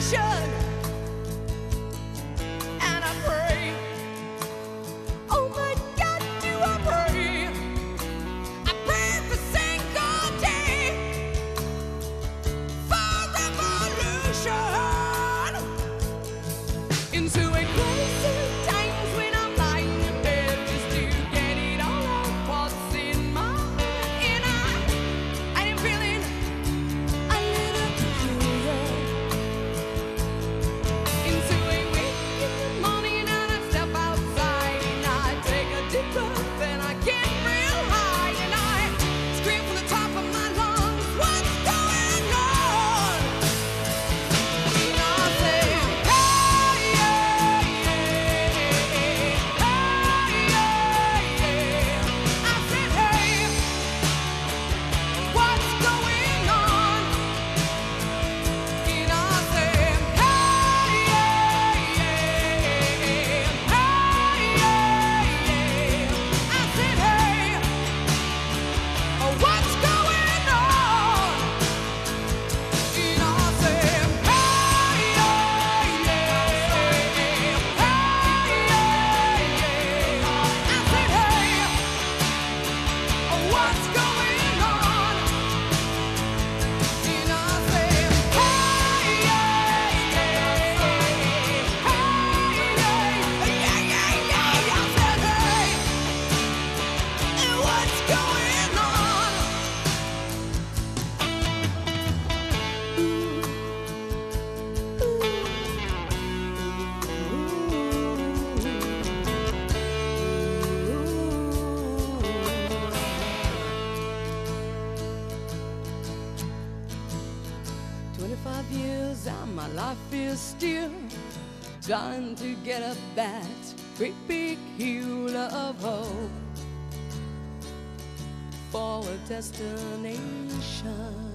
Institution. Years and my life is still trying to get up that great big hill of hope for a destination.